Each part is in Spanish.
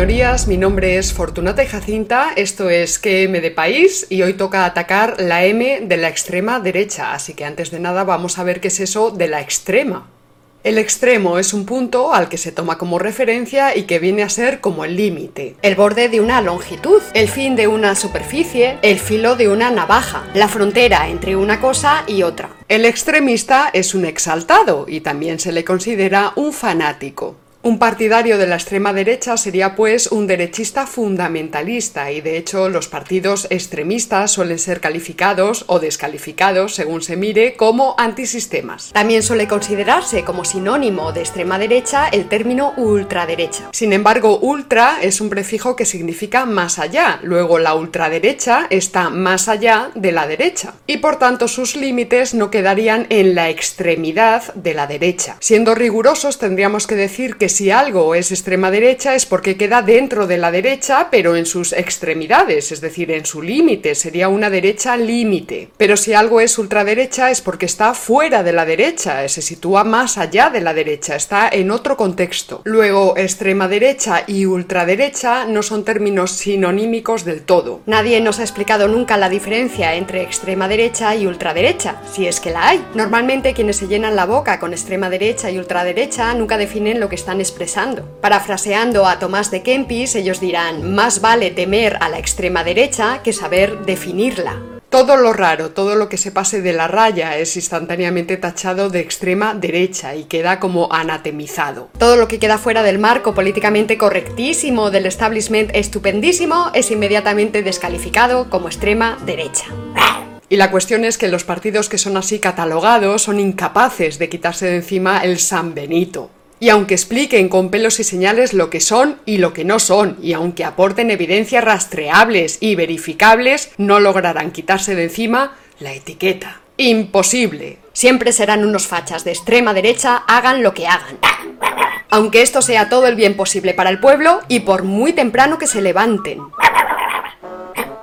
Señorías. Mi nombre es Fortunata y Jacinta. Esto es QM de País y hoy toca atacar la M de la extrema derecha. Así que antes de nada vamos a ver qué es eso de la extrema. El extremo es un punto al que se toma como referencia y que viene a ser como el límite, el borde de una longitud, el fin de una superficie, el filo de una navaja, la frontera entre una cosa y otra. El extremista es un exaltado y también se le considera un fanático. Un partidario de la extrema derecha sería pues un derechista fundamentalista y de hecho los partidos extremistas suelen ser calificados o descalificados según se mire como antisistemas. También suele considerarse como sinónimo de extrema derecha el término ultraderecha. Sin embargo, ultra es un prefijo que significa más allá, luego la ultraderecha está más allá de la derecha y por tanto sus límites no quedarían en la extremidad de la derecha. Siendo rigurosos tendríamos que decir que si algo es extrema derecha es porque queda dentro de la derecha, pero en sus extremidades, es decir, en su límite, sería una derecha límite. Pero si algo es ultraderecha es porque está fuera de la derecha, se sitúa más allá de la derecha, está en otro contexto. Luego, extrema derecha y ultraderecha no son términos sinonímicos del todo. Nadie nos ha explicado nunca la diferencia entre extrema derecha y ultraderecha, si es que la hay. Normalmente quienes se llenan la boca con extrema derecha y ultraderecha nunca definen lo que están expresando. Parafraseando a Tomás de Kempis, ellos dirán, más vale temer a la extrema derecha que saber definirla. Todo lo raro, todo lo que se pase de la raya es instantáneamente tachado de extrema derecha y queda como anatemizado. Todo lo que queda fuera del marco políticamente correctísimo del establishment estupendísimo es inmediatamente descalificado como extrema derecha. Y la cuestión es que los partidos que son así catalogados son incapaces de quitarse de encima el San Benito. Y aunque expliquen con pelos y señales lo que son y lo que no son, y aunque aporten evidencias rastreables y verificables, no lograrán quitarse de encima la etiqueta. Imposible. Siempre serán unos fachas de extrema derecha, hagan lo que hagan. Aunque esto sea todo el bien posible para el pueblo y por muy temprano que se levanten.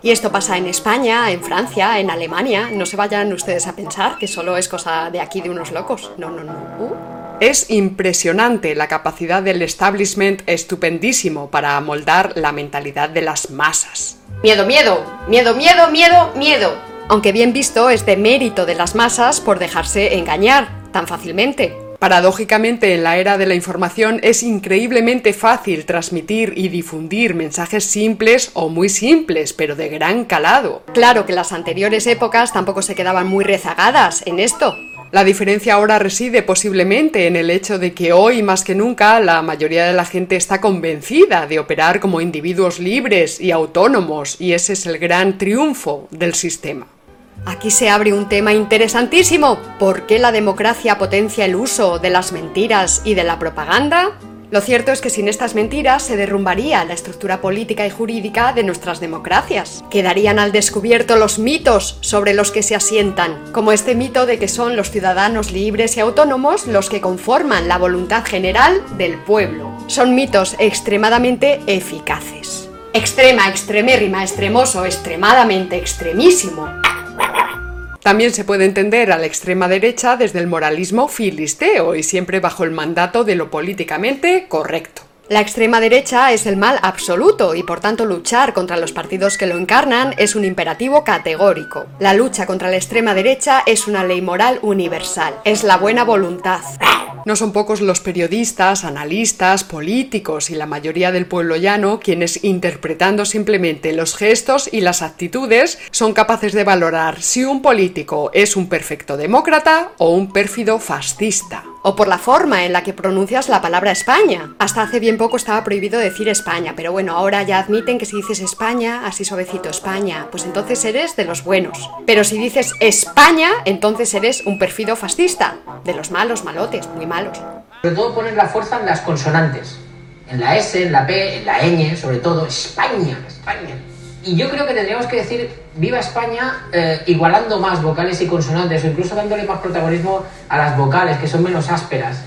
Y esto pasa en España, en Francia, en Alemania. No se vayan ustedes a pensar que solo es cosa de aquí de unos locos. No, no, no. Uh. Es impresionante la capacidad del establishment estupendísimo para amoldar la mentalidad de las masas. Miedo, miedo, miedo, miedo, miedo, miedo. Aunque bien visto es de mérito de las masas por dejarse engañar tan fácilmente. Paradójicamente, en la era de la información es increíblemente fácil transmitir y difundir mensajes simples o muy simples, pero de gran calado. Claro que las anteriores épocas tampoco se quedaban muy rezagadas en esto. La diferencia ahora reside posiblemente en el hecho de que hoy más que nunca la mayoría de la gente está convencida de operar como individuos libres y autónomos y ese es el gran triunfo del sistema. Aquí se abre un tema interesantísimo. ¿Por qué la democracia potencia el uso de las mentiras y de la propaganda? Lo cierto es que sin estas mentiras se derrumbaría la estructura política y jurídica de nuestras democracias. Quedarían al descubierto los mitos sobre los que se asientan, como este mito de que son los ciudadanos libres y autónomos los que conforman la voluntad general del pueblo. Son mitos extremadamente eficaces. Extrema, extremérrima, extremoso, extremadamente extremísimo. También se puede entender a la extrema derecha desde el moralismo filisteo y siempre bajo el mandato de lo políticamente correcto. La extrema derecha es el mal absoluto y por tanto luchar contra los partidos que lo encarnan es un imperativo categórico. La lucha contra la extrema derecha es una ley moral universal, es la buena voluntad. No son pocos los periodistas, analistas, políticos y la mayoría del pueblo llano quienes, interpretando simplemente los gestos y las actitudes, son capaces de valorar si un político es un perfecto demócrata o un pérfido fascista o por la forma en la que pronuncias la palabra España. Hasta hace bien poco estaba prohibido decir España, pero bueno, ahora ya admiten que si dices España, así suavecito España, pues entonces eres de los buenos. Pero si dices España, entonces eres un perfido fascista, de los malos, malotes, muy malos. Sobre todo poner la fuerza en las consonantes, en la S, en la P, en la ñ, sobre todo, España, España. Y yo creo que tendríamos que decir viva España eh, igualando más vocales y consonantes o incluso dándole más protagonismo a las vocales que son menos ásperas.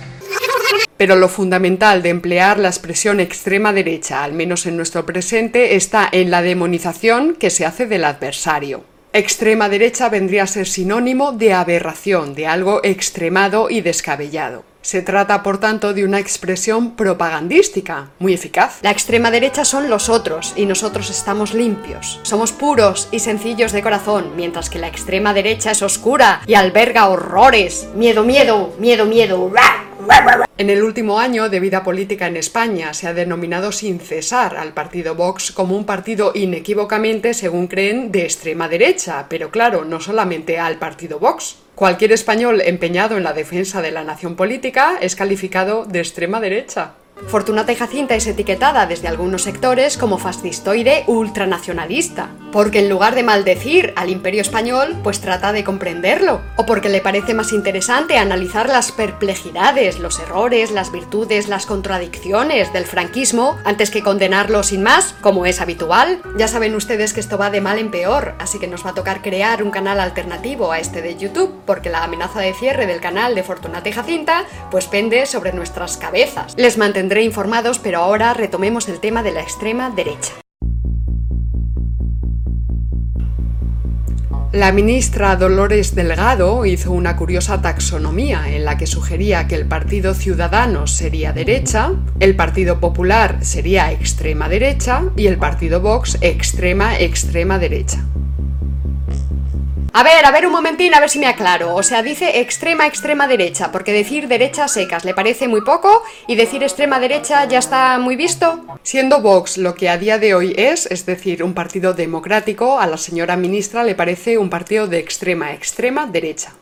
Pero lo fundamental de emplear la expresión extrema derecha, al menos en nuestro presente, está en la demonización que se hace del adversario. Extrema derecha vendría a ser sinónimo de aberración, de algo extremado y descabellado. Se trata, por tanto, de una expresión propagandística, muy eficaz. La extrema derecha son los otros y nosotros estamos limpios. Somos puros y sencillos de corazón, mientras que la extrema derecha es oscura y alberga horrores. Miedo, miedo, miedo, miedo. En el último año de vida política en España se ha denominado sin cesar al partido Vox como un partido inequívocamente, según creen, de extrema derecha, pero claro, no solamente al partido Vox. Cualquier español empeñado en la defensa de la nación política es calificado de extrema derecha. Fortunata y Jacinta es etiquetada desde algunos sectores como fascistoide ultranacionalista, porque en lugar de maldecir al imperio español, pues trata de comprenderlo, o porque le parece más interesante analizar las perplejidades, los errores, las virtudes, las contradicciones del franquismo, antes que condenarlo sin más, como es habitual. Ya saben ustedes que esto va de mal en peor, así que nos va a tocar crear un canal alternativo a este de YouTube, porque la amenaza de cierre del canal de Fortunata y Jacinta, pues pende sobre nuestras cabezas. Les mantendré informados, pero ahora retomemos el tema de la extrema derecha. La ministra Dolores Delgado hizo una curiosa taxonomía en la que sugería que el Partido Ciudadanos sería derecha, el Partido Popular sería extrema derecha y el Partido Vox extrema extrema derecha. A ver, a ver un momentín, a ver si me aclaro. O sea, dice extrema, extrema derecha, porque decir derecha secas le parece muy poco y decir extrema derecha ya está muy visto. Siendo Vox lo que a día de hoy es, es decir, un partido democrático, a la señora ministra le parece un partido de extrema, extrema derecha.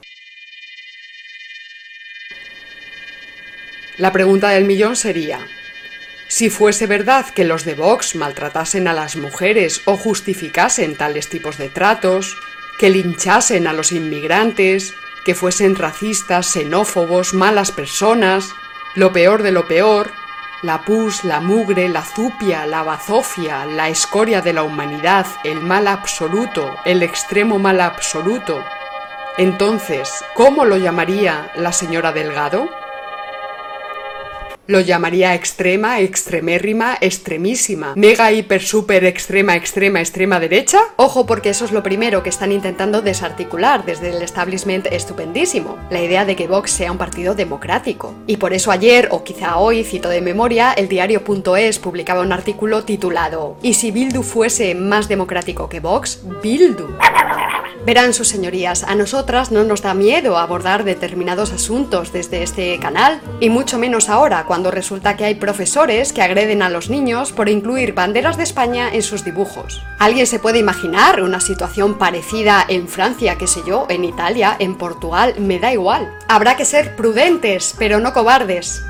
La pregunta del millón sería, si fuese verdad que los de Vox maltratasen a las mujeres o justificasen tales tipos de tratos, que linchasen a los inmigrantes, que fuesen racistas, xenófobos, malas personas, lo peor de lo peor, la pus, la mugre, la zupia, la bazofia, la escoria de la humanidad, el mal absoluto, el extremo mal absoluto. Entonces, ¿cómo lo llamaría la señora Delgado? Lo llamaría extrema, extremérrima, extremísima. Mega, hiper, super, extrema, extrema, extrema derecha. Ojo, porque eso es lo primero que están intentando desarticular desde el establishment estupendísimo. La idea de que Vox sea un partido democrático. Y por eso ayer, o quizá hoy, cito de memoria, el diario.es publicaba un artículo titulado ¿Y si Bildu fuese más democrático que Vox? Bildu. Verán sus señorías, a nosotras no nos da miedo abordar determinados asuntos desde este canal, y mucho menos ahora, cuando resulta que hay profesores que agreden a los niños por incluir banderas de España en sus dibujos. ¿Alguien se puede imaginar una situación parecida en Francia, qué sé yo, en Italia, en Portugal? Me da igual. Habrá que ser prudentes, pero no cobardes.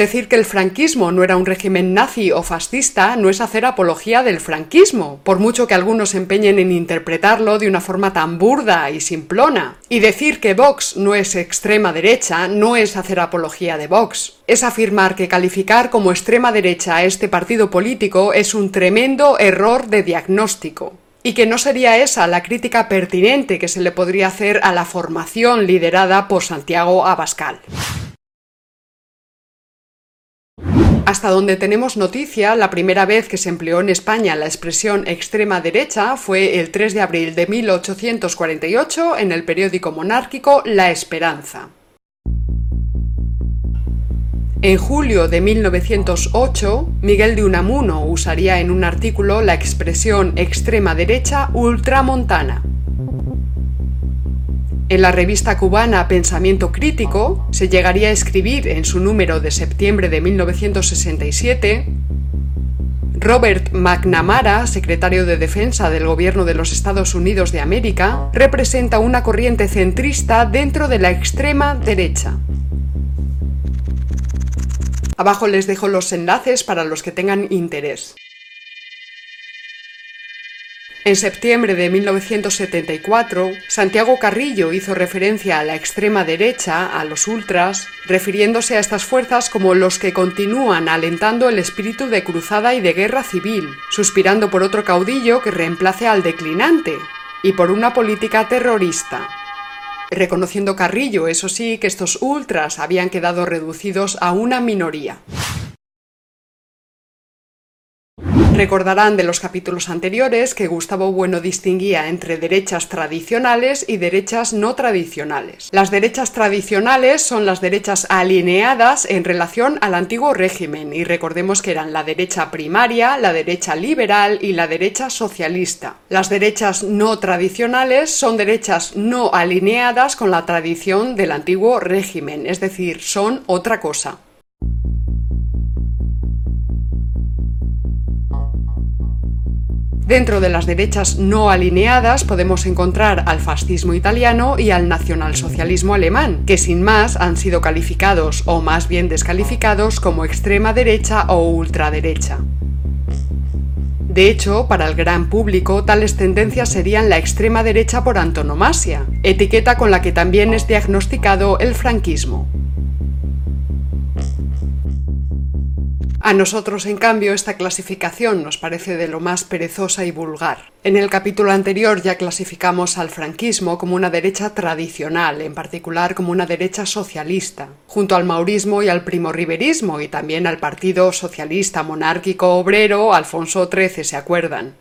Decir que el franquismo no era un régimen nazi o fascista no es hacer apología del franquismo, por mucho que algunos se empeñen en interpretarlo de una forma tan burda y simplona. Y decir que Vox no es extrema derecha no es hacer apología de Vox. Es afirmar que calificar como extrema derecha a este partido político es un tremendo error de diagnóstico y que no sería esa la crítica pertinente que se le podría hacer a la formación liderada por Santiago Abascal. Hasta donde tenemos noticia, la primera vez que se empleó en España la expresión extrema derecha fue el 3 de abril de 1848 en el periódico monárquico La Esperanza. En julio de 1908, Miguel de Unamuno usaría en un artículo la expresión extrema derecha ultramontana. En la revista cubana Pensamiento Crítico se llegaría a escribir en su número de septiembre de 1967 Robert McNamara, secretario de Defensa del Gobierno de los Estados Unidos de América, representa una corriente centrista dentro de la extrema derecha. Abajo les dejo los enlaces para los que tengan interés. En septiembre de 1974, Santiago Carrillo hizo referencia a la extrema derecha, a los ultras, refiriéndose a estas fuerzas como los que continúan alentando el espíritu de cruzada y de guerra civil, suspirando por otro caudillo que reemplace al declinante, y por una política terrorista. Reconociendo Carrillo, eso sí, que estos ultras habían quedado reducidos a una minoría. Recordarán de los capítulos anteriores que Gustavo Bueno distinguía entre derechas tradicionales y derechas no tradicionales. Las derechas tradicionales son las derechas alineadas en relación al antiguo régimen y recordemos que eran la derecha primaria, la derecha liberal y la derecha socialista. Las derechas no tradicionales son derechas no alineadas con la tradición del antiguo régimen, es decir, son otra cosa. Dentro de las derechas no alineadas podemos encontrar al fascismo italiano y al nacionalsocialismo alemán, que sin más han sido calificados o más bien descalificados como extrema derecha o ultraderecha. De hecho, para el gran público, tales tendencias serían la extrema derecha por antonomasia, etiqueta con la que también es diagnosticado el franquismo. A nosotros, en cambio, esta clasificación nos parece de lo más perezosa y vulgar. En el capítulo anterior ya clasificamos al franquismo como una derecha tradicional, en particular como una derecha socialista, junto al maurismo y al primorriberismo y también al Partido Socialista Monárquico Obrero Alfonso XIII, ¿se acuerdan?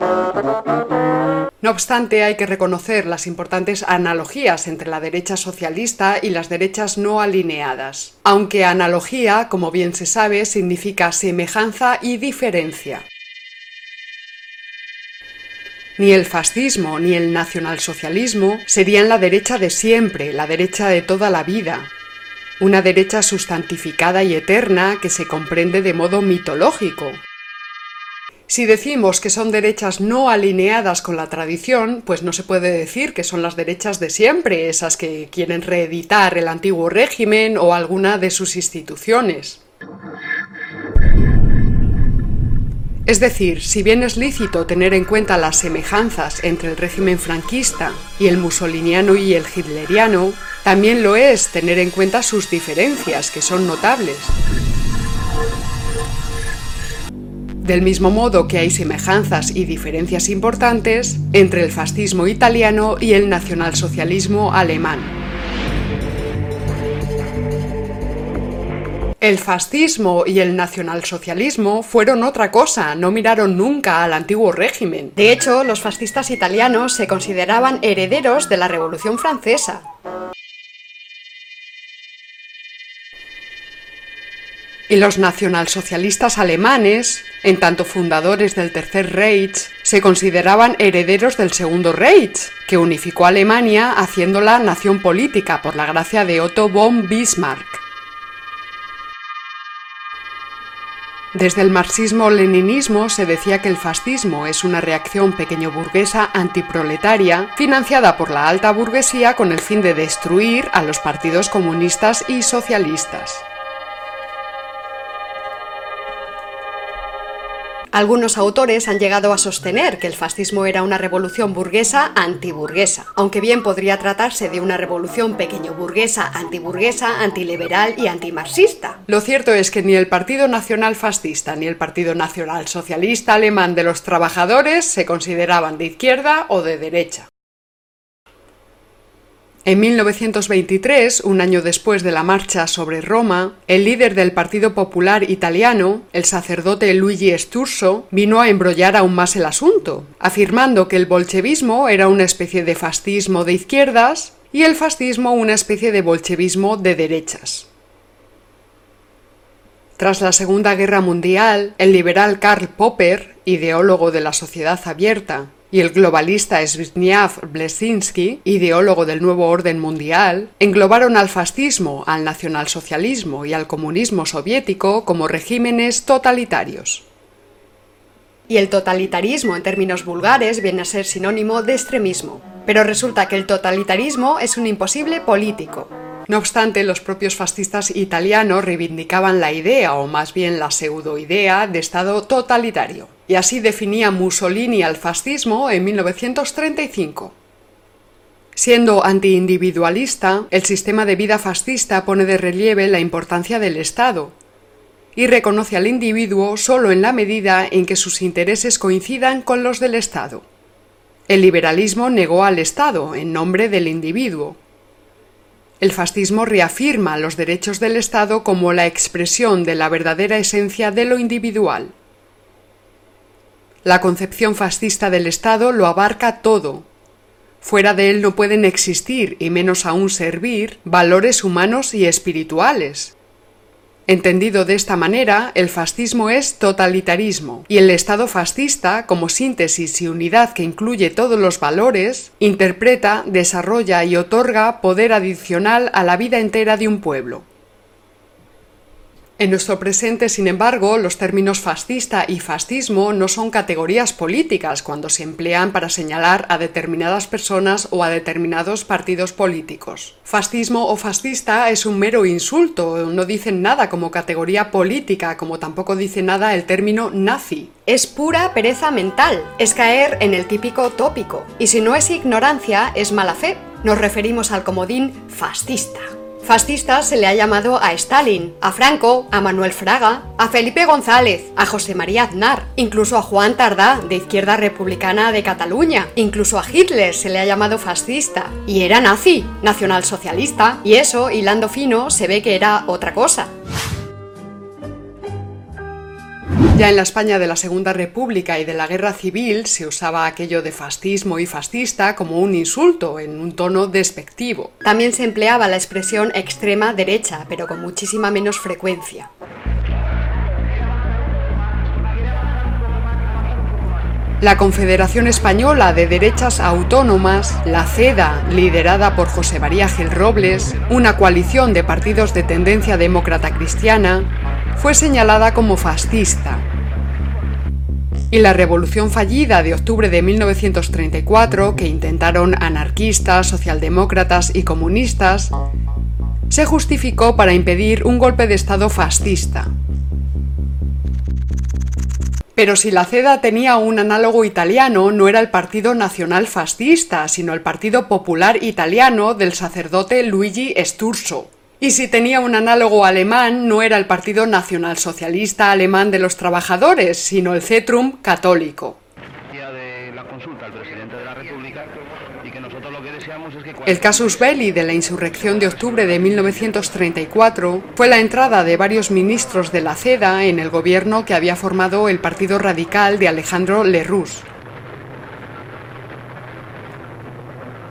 No obstante, hay que reconocer las importantes analogías entre la derecha socialista y las derechas no alineadas, aunque analogía, como bien se sabe, significa semejanza y diferencia. Ni el fascismo ni el nacionalsocialismo serían la derecha de siempre, la derecha de toda la vida, una derecha sustantificada y eterna que se comprende de modo mitológico, si decimos que son derechas no alineadas con la tradición, pues no se puede decir que son las derechas de siempre, esas que quieren reeditar el antiguo régimen o alguna de sus instituciones. Es decir, si bien es lícito tener en cuenta las semejanzas entre el régimen franquista y el musoliniano y el hitleriano, también lo es tener en cuenta sus diferencias, que son notables. Del mismo modo que hay semejanzas y diferencias importantes entre el fascismo italiano y el nacionalsocialismo alemán. El fascismo y el nacionalsocialismo fueron otra cosa, no miraron nunca al antiguo régimen. De hecho, los fascistas italianos se consideraban herederos de la Revolución Francesa. Y los nacionalsocialistas alemanes, en tanto fundadores del Tercer Reich, se consideraban herederos del Segundo Reich, que unificó a Alemania haciéndola nación política por la gracia de Otto von Bismarck. Desde el marxismo-leninismo se decía que el fascismo es una reacción pequeño burguesa antiproletaria financiada por la alta burguesía con el fin de destruir a los partidos comunistas y socialistas. Algunos autores han llegado a sostener que el fascismo era una revolución burguesa antiburguesa, aunque bien podría tratarse de una revolución pequeño burguesa, antiburguesa, antiliberal y antimarxista. Lo cierto es que ni el Partido Nacional Fascista ni el Partido Nacional Socialista Alemán de los Trabajadores se consideraban de izquierda o de derecha. En 1923, un año después de la marcha sobre Roma, el líder del Partido Popular italiano, el sacerdote Luigi Sturzo, vino a embrollar aún más el asunto, afirmando que el bolchevismo era una especie de fascismo de izquierdas y el fascismo una especie de bolchevismo de derechas. Tras la Segunda Guerra Mundial, el liberal Karl Popper, ideólogo de la sociedad abierta, y el globalista Zbigniew Blesinski, ideólogo del nuevo orden mundial, englobaron al fascismo, al nacionalsocialismo y al comunismo soviético como regímenes totalitarios. Y el totalitarismo en términos vulgares viene a ser sinónimo de extremismo. Pero resulta que el totalitarismo es un imposible político, no obstante, los propios fascistas italianos reivindicaban la idea, o más bien la pseudoidea, de Estado totalitario. Y así definía Mussolini al fascismo en 1935. Siendo antiindividualista, el sistema de vida fascista pone de relieve la importancia del Estado y reconoce al individuo solo en la medida en que sus intereses coincidan con los del Estado. El liberalismo negó al Estado en nombre del individuo, El fascismo reafirma los derechos del Estado como la expresión de la verdadera esencia de lo individual. La concepción fascista del Estado lo abarca todo. Fuera de él no pueden existir, y menos aún servir, valores humanos y espirituales. Entendido de esta manera, el fascismo es totalitarismo, y el Estado fascista, como síntesis y unidad que incluye todos los valores, interpreta, desarrolla y otorga poder adicional a la vida entera de un pueblo. En nuestro presente, sin embargo, los términos fascista y fascismo no son categorías políticas cuando se emplean para señalar a determinadas personas o a determinados partidos políticos. Fascismo o fascista es un mero insulto, no dicen nada como categoría política, como tampoco dice nada el término nazi. Es pura pereza mental, es caer en el típico tópico. Y si no es ignorancia, es mala fe. Nos referimos al comodín fascista. Fascista se le ha llamado a Stalin, a Franco, a Manuel Fraga, a Felipe González, a José María Aznar, incluso a Juan Tardá, de Izquierda Republicana de Cataluña, incluso a Hitler se le ha llamado fascista. Y era nazi, nacionalsocialista, y eso, hilando fino, se ve que era otra cosa. Ya en la España de la Segunda República y de la Guerra Civil se usaba aquello de fascismo y fascista como un insulto, en un tono despectivo. También se empleaba la expresión extrema derecha, pero con muchísima menos frecuencia. La Confederación Española de Derechas Autónomas, la CEDA, liderada por José María Gil Robles, una coalición de partidos de tendencia demócrata cristiana, fue señalada como fascista. Y la revolución fallida de octubre de 1934, que intentaron anarquistas, socialdemócratas y comunistas, se justificó para impedir un golpe de Estado fascista. Pero si la CEDA tenía un análogo italiano, no era el Partido Nacional Fascista, sino el Partido Popular Italiano del sacerdote Luigi Sturzo. Y si tenía un análogo alemán, no era el Partido Nacionalsocialista Alemán de los Trabajadores, sino el Centrum Católico. El casus belli de la insurrección de octubre de 1934 fue la entrada de varios ministros de la CEDA en el gobierno que había formado el Partido Radical de Alejandro Lerroux.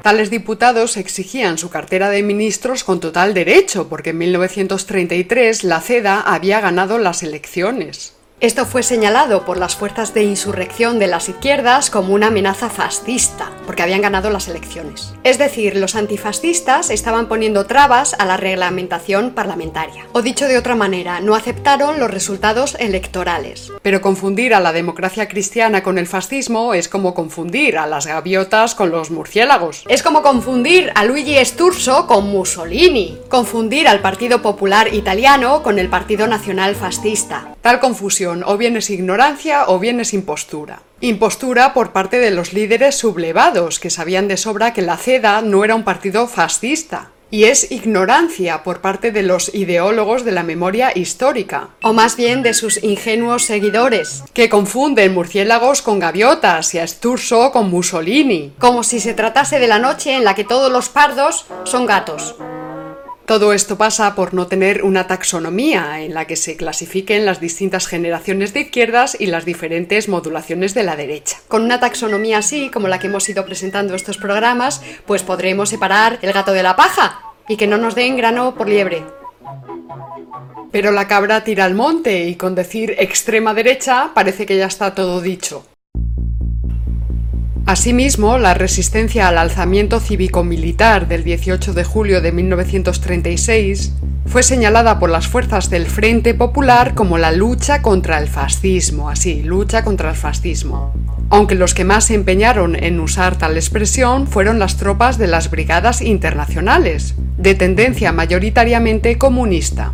Tales diputados exigían su cartera de ministros con total derecho, porque en 1933 la CEDA había ganado las elecciones. Esto fue señalado por las fuerzas de insurrección de las izquierdas como una amenaza fascista, porque habían ganado las elecciones. Es decir, los antifascistas estaban poniendo trabas a la reglamentación parlamentaria. O dicho de otra manera, no aceptaron los resultados electorales. Pero confundir a la democracia cristiana con el fascismo es como confundir a las gaviotas con los murciélagos. Es como confundir a Luigi Sturzo con Mussolini. Confundir al Partido Popular Italiano con el Partido Nacional Fascista. Tal confusión o bien es ignorancia o bien es impostura. Impostura por parte de los líderes sublevados, que sabían de sobra que la CEDA no era un partido fascista. Y es ignorancia por parte de los ideólogos de la memoria histórica. O más bien de sus ingenuos seguidores. Que confunden murciélagos con gaviotas y a Sturzo con Mussolini. Como si se tratase de la noche en la que todos los pardos son gatos. Todo esto pasa por no tener una taxonomía en la que se clasifiquen las distintas generaciones de izquierdas y las diferentes modulaciones de la derecha. Con una taxonomía así, como la que hemos ido presentando estos programas, pues podremos separar el gato de la paja y que no nos den grano por liebre. Pero la cabra tira al monte y con decir extrema derecha parece que ya está todo dicho. Asimismo, la resistencia al alzamiento cívico-militar del 18 de julio de 1936 fue señalada por las fuerzas del Frente Popular como la lucha contra el fascismo, así, lucha contra el fascismo. Aunque los que más se empeñaron en usar tal expresión fueron las tropas de las Brigadas Internacionales, de tendencia mayoritariamente comunista.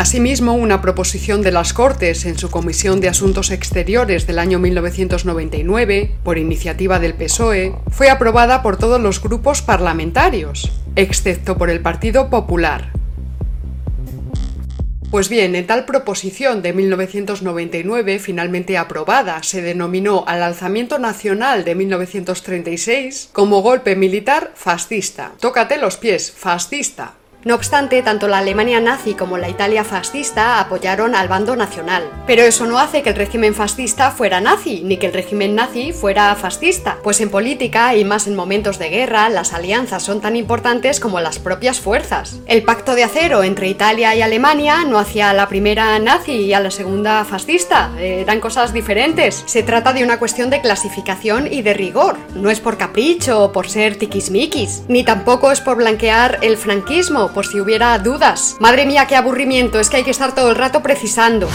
Asimismo, una proposición de las Cortes en su Comisión de Asuntos Exteriores del año 1999, por iniciativa del PSOE, fue aprobada por todos los grupos parlamentarios, excepto por el Partido Popular. Pues bien, en tal proposición de 1999, finalmente aprobada, se denominó al alzamiento nacional de 1936 como golpe militar fascista. Tócate los pies, fascista. No obstante, tanto la Alemania nazi como la Italia fascista apoyaron al bando nacional. Pero eso no hace que el régimen fascista fuera nazi, ni que el régimen nazi fuera fascista, pues en política, y más en momentos de guerra, las alianzas son tan importantes como las propias fuerzas. El pacto de acero entre Italia y Alemania no hacía a la primera nazi y a la segunda fascista, eran cosas diferentes. Se trata de una cuestión de clasificación y de rigor, no es por capricho o por ser tiquismiquis, ni tampoco es por blanquear el franquismo por si hubiera dudas. Madre mía, qué aburrimiento, es que hay que estar todo el rato precisando.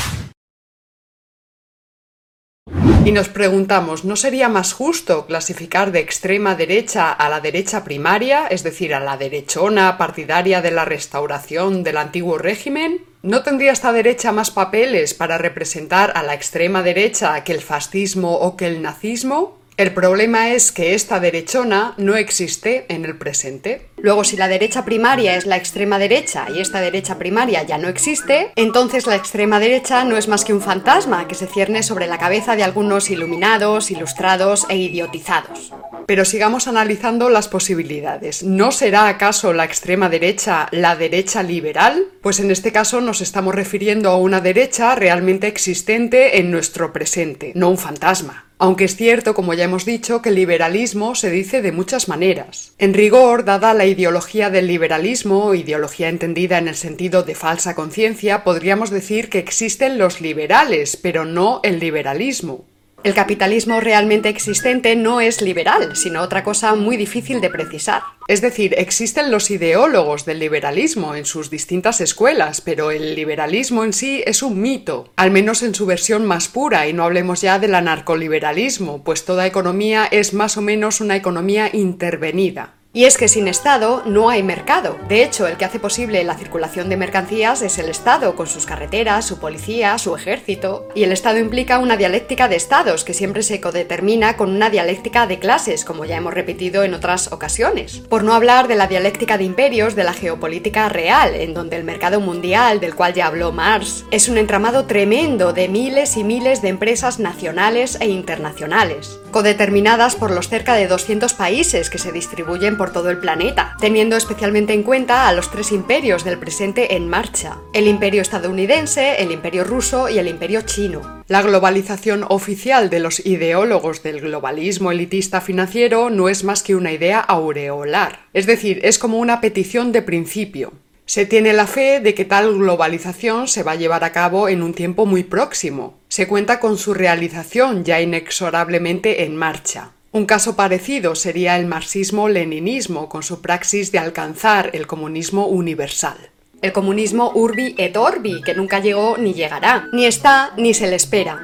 Y nos preguntamos, ¿no sería más justo clasificar de extrema derecha a la derecha primaria, es decir, a la derechona partidaria de la restauración del antiguo régimen? ¿No tendría esta derecha más papeles para representar a la extrema derecha que el fascismo o que el nazismo? El problema es que esta derechona no existe en el presente. Luego, si la derecha primaria es la extrema derecha y esta derecha primaria ya no existe, entonces la extrema derecha no es más que un fantasma que se cierne sobre la cabeza de algunos iluminados, ilustrados e idiotizados. Pero sigamos analizando las posibilidades. ¿No será acaso la extrema derecha la derecha liberal? Pues en este caso nos estamos refiriendo a una derecha realmente existente en nuestro presente, no un fantasma. Aunque es cierto, como ya hemos dicho, que el liberalismo se dice de muchas maneras. En rigor, dada la ideología del liberalismo, ideología entendida en el sentido de falsa conciencia, podríamos decir que existen los liberales, pero no el liberalismo. El capitalismo realmente existente no es liberal, sino otra cosa muy difícil de precisar. Es decir, existen los ideólogos del liberalismo en sus distintas escuelas, pero el liberalismo en sí es un mito, al menos en su versión más pura, y no hablemos ya del anarcoliberalismo, pues toda economía es más o menos una economía intervenida. Y es que sin Estado no hay mercado. De hecho, el que hace posible la circulación de mercancías es el Estado, con sus carreteras, su policía, su ejército. Y el Estado implica una dialéctica de estados que siempre se codetermina con una dialéctica de clases, como ya hemos repetido en otras ocasiones. Por no hablar de la dialéctica de imperios de la geopolítica real, en donde el mercado mundial, del cual ya habló Marx, es un entramado tremendo de miles y miles de empresas nacionales e internacionales, codeterminadas por los cerca de 200 países que se distribuyen por todo el planeta, teniendo especialmente en cuenta a los tres imperios del presente en marcha, el imperio estadounidense, el imperio ruso y el imperio chino. La globalización oficial de los ideólogos del globalismo elitista financiero no es más que una idea aureolar, es decir, es como una petición de principio. Se tiene la fe de que tal globalización se va a llevar a cabo en un tiempo muy próximo. Se cuenta con su realización ya inexorablemente en marcha. Un caso parecido sería el marxismo-leninismo, con su praxis de alcanzar el comunismo universal. El comunismo urbi et orbi, que nunca llegó ni llegará, ni está ni se le espera.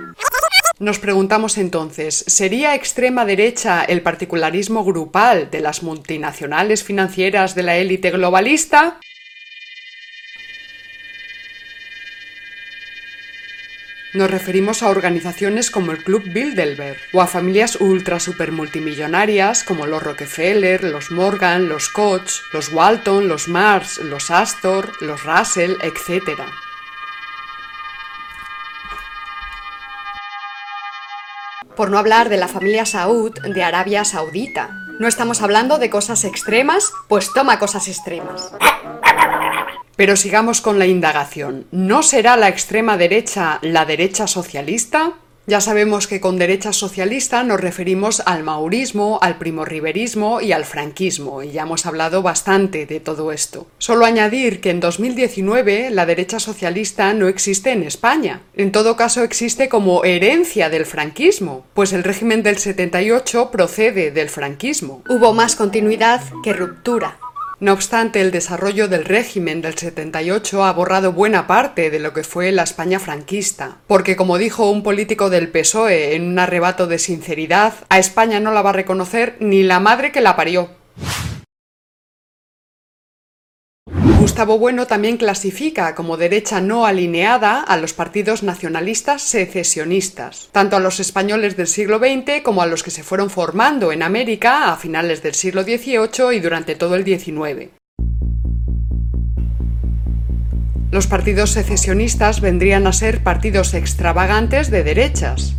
Nos preguntamos entonces, ¿sería extrema derecha el particularismo grupal de las multinacionales financieras de la élite globalista? Nos referimos a organizaciones como el Club Bilderberg o a familias ultra super multimillonarias como los Rockefeller, los Morgan, los Koch, los Walton, los Mars, los Astor, los Russell, etc. Por no hablar de la familia Saud de Arabia Saudita. ¿No estamos hablando de cosas extremas? Pues toma cosas extremas. Pero sigamos con la indagación. ¿No será la extrema derecha la derecha socialista? Ya sabemos que con derecha socialista nos referimos al maurismo, al primorriberismo y al franquismo, y ya hemos hablado bastante de todo esto. Solo añadir que en 2019 la derecha socialista no existe en España. En todo caso existe como herencia del franquismo, pues el régimen del 78 procede del franquismo. Hubo más continuidad que ruptura. No obstante, el desarrollo del régimen del 78 ha borrado buena parte de lo que fue la España franquista, porque como dijo un político del PSOE en un arrebato de sinceridad, a España no la va a reconocer ni la madre que la parió. Gustavo Bueno también clasifica como derecha no alineada a los partidos nacionalistas secesionistas, tanto a los españoles del siglo XX como a los que se fueron formando en América a finales del siglo XVIII y durante todo el XIX. Los partidos secesionistas vendrían a ser partidos extravagantes de derechas,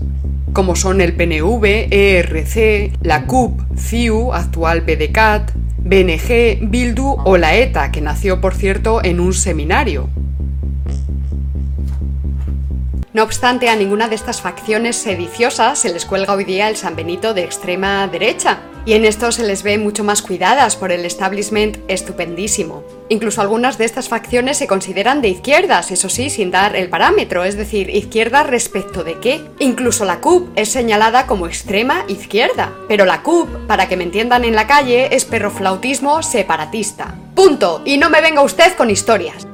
como son el PNV, ERC, la CUP, CIU, actual BDCAT, BNG, Bildu o la ETA, que nació por cierto en un seminario. No obstante, a ninguna de estas facciones sediciosas se les cuelga hoy día el San Benito de extrema derecha, y en esto se les ve mucho más cuidadas por el establishment estupendísimo. Incluso algunas de estas facciones se consideran de izquierdas, eso sí, sin dar el parámetro, es decir, izquierda respecto de qué. Incluso la CUP es señalada como extrema izquierda, pero la CUP, para que me entiendan en la calle, es perroflautismo separatista. Punto, y no me venga usted con historias.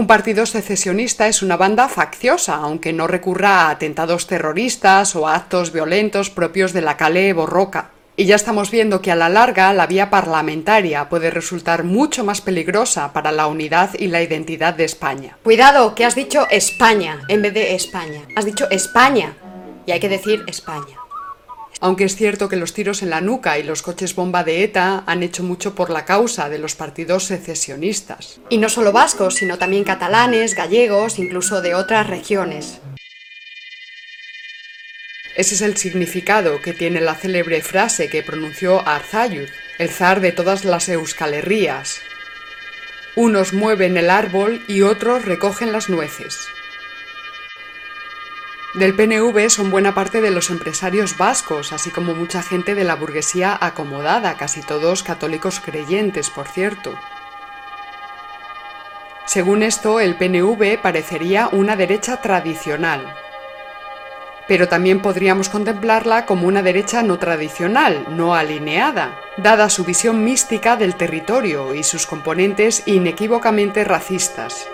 Un partido secesionista es una banda facciosa, aunque no recurra a atentados terroristas o a actos violentos propios de la Cale Borroca. Y ya estamos viendo que a la larga la vía parlamentaria puede resultar mucho más peligrosa para la unidad y la identidad de España. Cuidado, que has dicho España en vez de España. Has dicho España. Y hay que decir España aunque es cierto que los tiros en la nuca y los coches bomba de ETA han hecho mucho por la causa de los partidos secesionistas. Y no solo vascos, sino también catalanes, gallegos, incluso de otras regiones. Ese es el significado que tiene la célebre frase que pronunció Arzayud, el zar de todas las euskalherrías. Unos mueven el árbol y otros recogen las nueces. Del PNV son buena parte de los empresarios vascos, así como mucha gente de la burguesía acomodada, casi todos católicos creyentes, por cierto. Según esto, el PNV parecería una derecha tradicional, pero también podríamos contemplarla como una derecha no tradicional, no alineada, dada su visión mística del territorio y sus componentes inequívocamente racistas.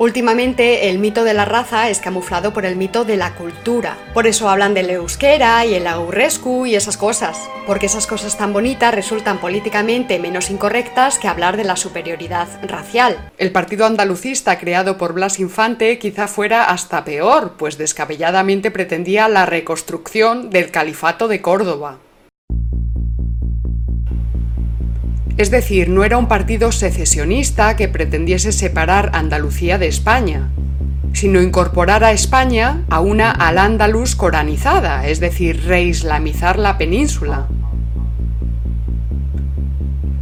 Últimamente el mito de la raza es camuflado por el mito de la cultura. Por eso hablan del euskera y el aurrescu y esas cosas. Porque esas cosas tan bonitas resultan políticamente menos incorrectas que hablar de la superioridad racial. El partido andalucista creado por Blas Infante quizá fuera hasta peor, pues descabelladamente pretendía la reconstrucción del califato de Córdoba. Es decir, no era un partido secesionista que pretendiese separar Andalucía de España, sino incorporar a España a una al-Ándalus coranizada, es decir, reislamizar la península.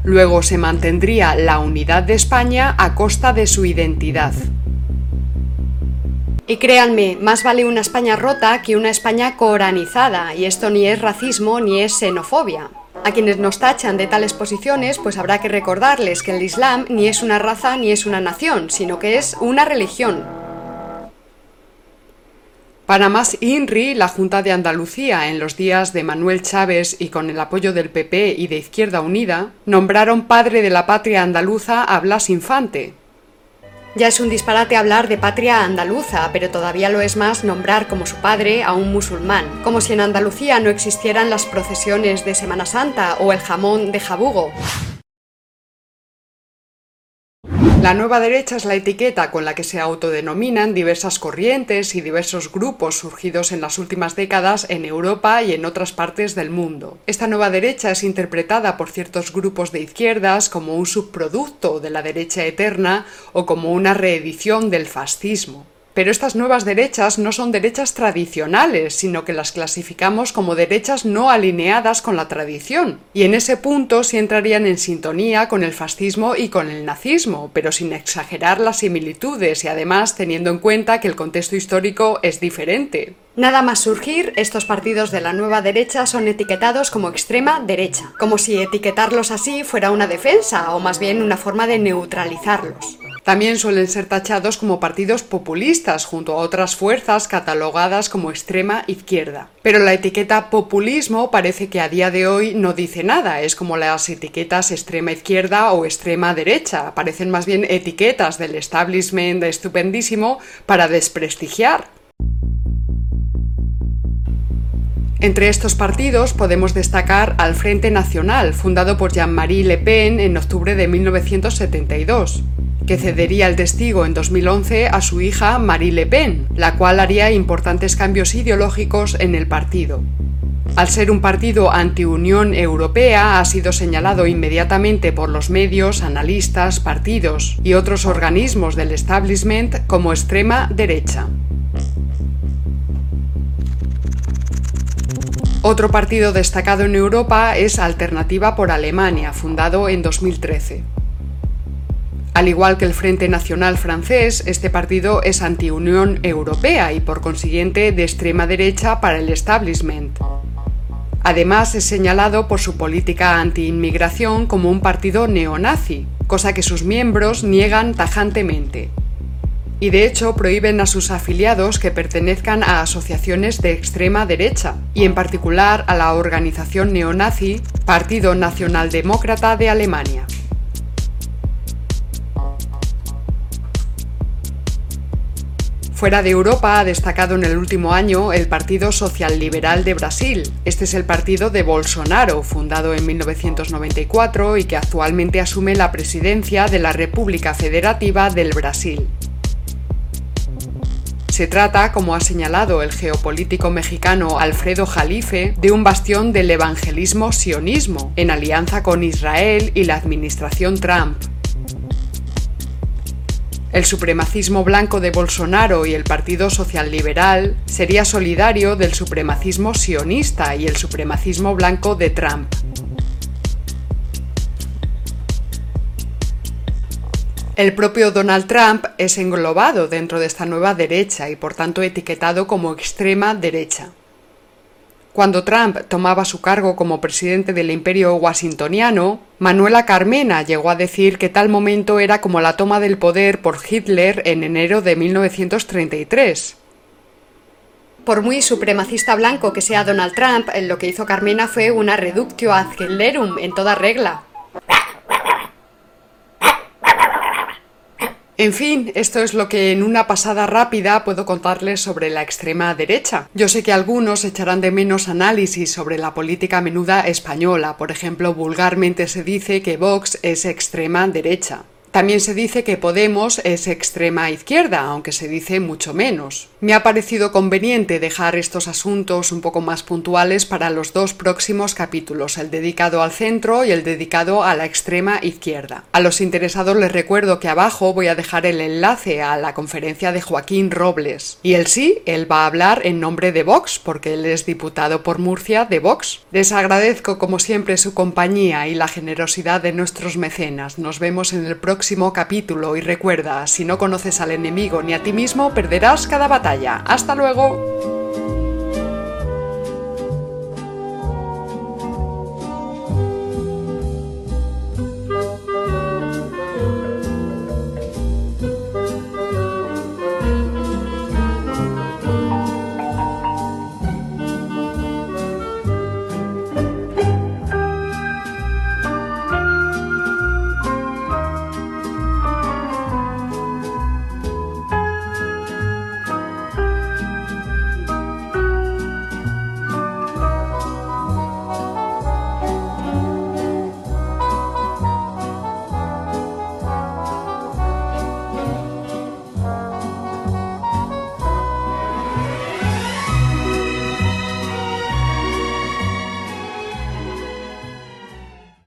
Luego se mantendría la unidad de España a costa de su identidad. Y créanme, más vale una España rota que una España coranizada, y esto ni es racismo ni es xenofobia. A quienes nos tachan de tales posiciones, pues habrá que recordarles que el Islam ni es una raza ni es una nación, sino que es una religión. Para más INRI, la Junta de Andalucía, en los días de Manuel Chávez y con el apoyo del PP y de Izquierda Unida, nombraron padre de la patria andaluza a Blas Infante, ya es un disparate hablar de patria andaluza, pero todavía lo es más nombrar como su padre a un musulmán, como si en Andalucía no existieran las procesiones de Semana Santa o el jamón de jabugo. La nueva derecha es la etiqueta con la que se autodenominan diversas corrientes y diversos grupos surgidos en las últimas décadas en Europa y en otras partes del mundo. Esta nueva derecha es interpretada por ciertos grupos de izquierdas como un subproducto de la derecha eterna o como una reedición del fascismo. Pero estas nuevas derechas no son derechas tradicionales, sino que las clasificamos como derechas no alineadas con la tradición. Y en ese punto sí entrarían en sintonía con el fascismo y con el nazismo, pero sin exagerar las similitudes y además teniendo en cuenta que el contexto histórico es diferente. Nada más surgir, estos partidos de la nueva derecha son etiquetados como extrema derecha, como si etiquetarlos así fuera una defensa o más bien una forma de neutralizarlos. También suelen ser tachados como partidos populistas junto a otras fuerzas catalogadas como extrema izquierda. Pero la etiqueta populismo parece que a día de hoy no dice nada, es como las etiquetas extrema izquierda o extrema derecha, parecen más bien etiquetas del establishment estupendísimo para desprestigiar. Entre estos partidos podemos destacar al Frente Nacional, fundado por Jean-Marie Le Pen en octubre de 1972 que cedería el testigo en 2011 a su hija Marie Le Pen, la cual haría importantes cambios ideológicos en el partido. Al ser un partido anti-Unión Europea, ha sido señalado inmediatamente por los medios, analistas, partidos y otros organismos del establishment como extrema derecha. Otro partido destacado en Europa es Alternativa por Alemania, fundado en 2013. Al igual que el Frente Nacional francés, este partido es anti-Unión Europea y por consiguiente de extrema derecha para el establishment. Además es señalado por su política anti-inmigración como un partido neonazi, cosa que sus miembros niegan tajantemente y de hecho prohíben a sus afiliados que pertenezcan a asociaciones de extrema derecha, y en particular a la organización neonazi Partido Nacionaldemócrata de Alemania. Fuera de Europa ha destacado en el último año el Partido Social Liberal de Brasil. Este es el partido de Bolsonaro, fundado en 1994 y que actualmente asume la presidencia de la República Federativa del Brasil. Se trata, como ha señalado el geopolítico mexicano Alfredo Jalife, de un bastión del evangelismo sionismo, en alianza con Israel y la administración Trump. El supremacismo blanco de Bolsonaro y el Partido Social Liberal sería solidario del supremacismo sionista y el supremacismo blanco de Trump. El propio Donald Trump es englobado dentro de esta nueva derecha y por tanto etiquetado como extrema derecha. Cuando Trump tomaba su cargo como presidente del imperio washingtoniano, Manuela Carmena llegó a decir que tal momento era como la toma del poder por Hitler en enero de 1933. Por muy supremacista blanco que sea Donald Trump, lo que hizo Carmena fue una reductio ad Hitlerum en toda regla. En fin, esto es lo que en una pasada rápida puedo contarles sobre la extrema derecha. Yo sé que algunos echarán de menos análisis sobre la política menuda española. Por ejemplo, vulgarmente se dice que Vox es extrema derecha. También se dice que Podemos es extrema izquierda, aunque se dice mucho menos. Me ha parecido conveniente dejar estos asuntos un poco más puntuales para los dos próximos capítulos, el dedicado al centro y el dedicado a la extrema izquierda. A los interesados les recuerdo que abajo voy a dejar el enlace a la conferencia de Joaquín Robles. Y él sí, él va a hablar en nombre de Vox, porque él es diputado por Murcia de Vox. Les agradezco como siempre su compañía y la generosidad de nuestros mecenas. Nos vemos en el próximo próximo capítulo y recuerda, si no conoces al enemigo ni a ti mismo, perderás cada batalla. ¡Hasta luego!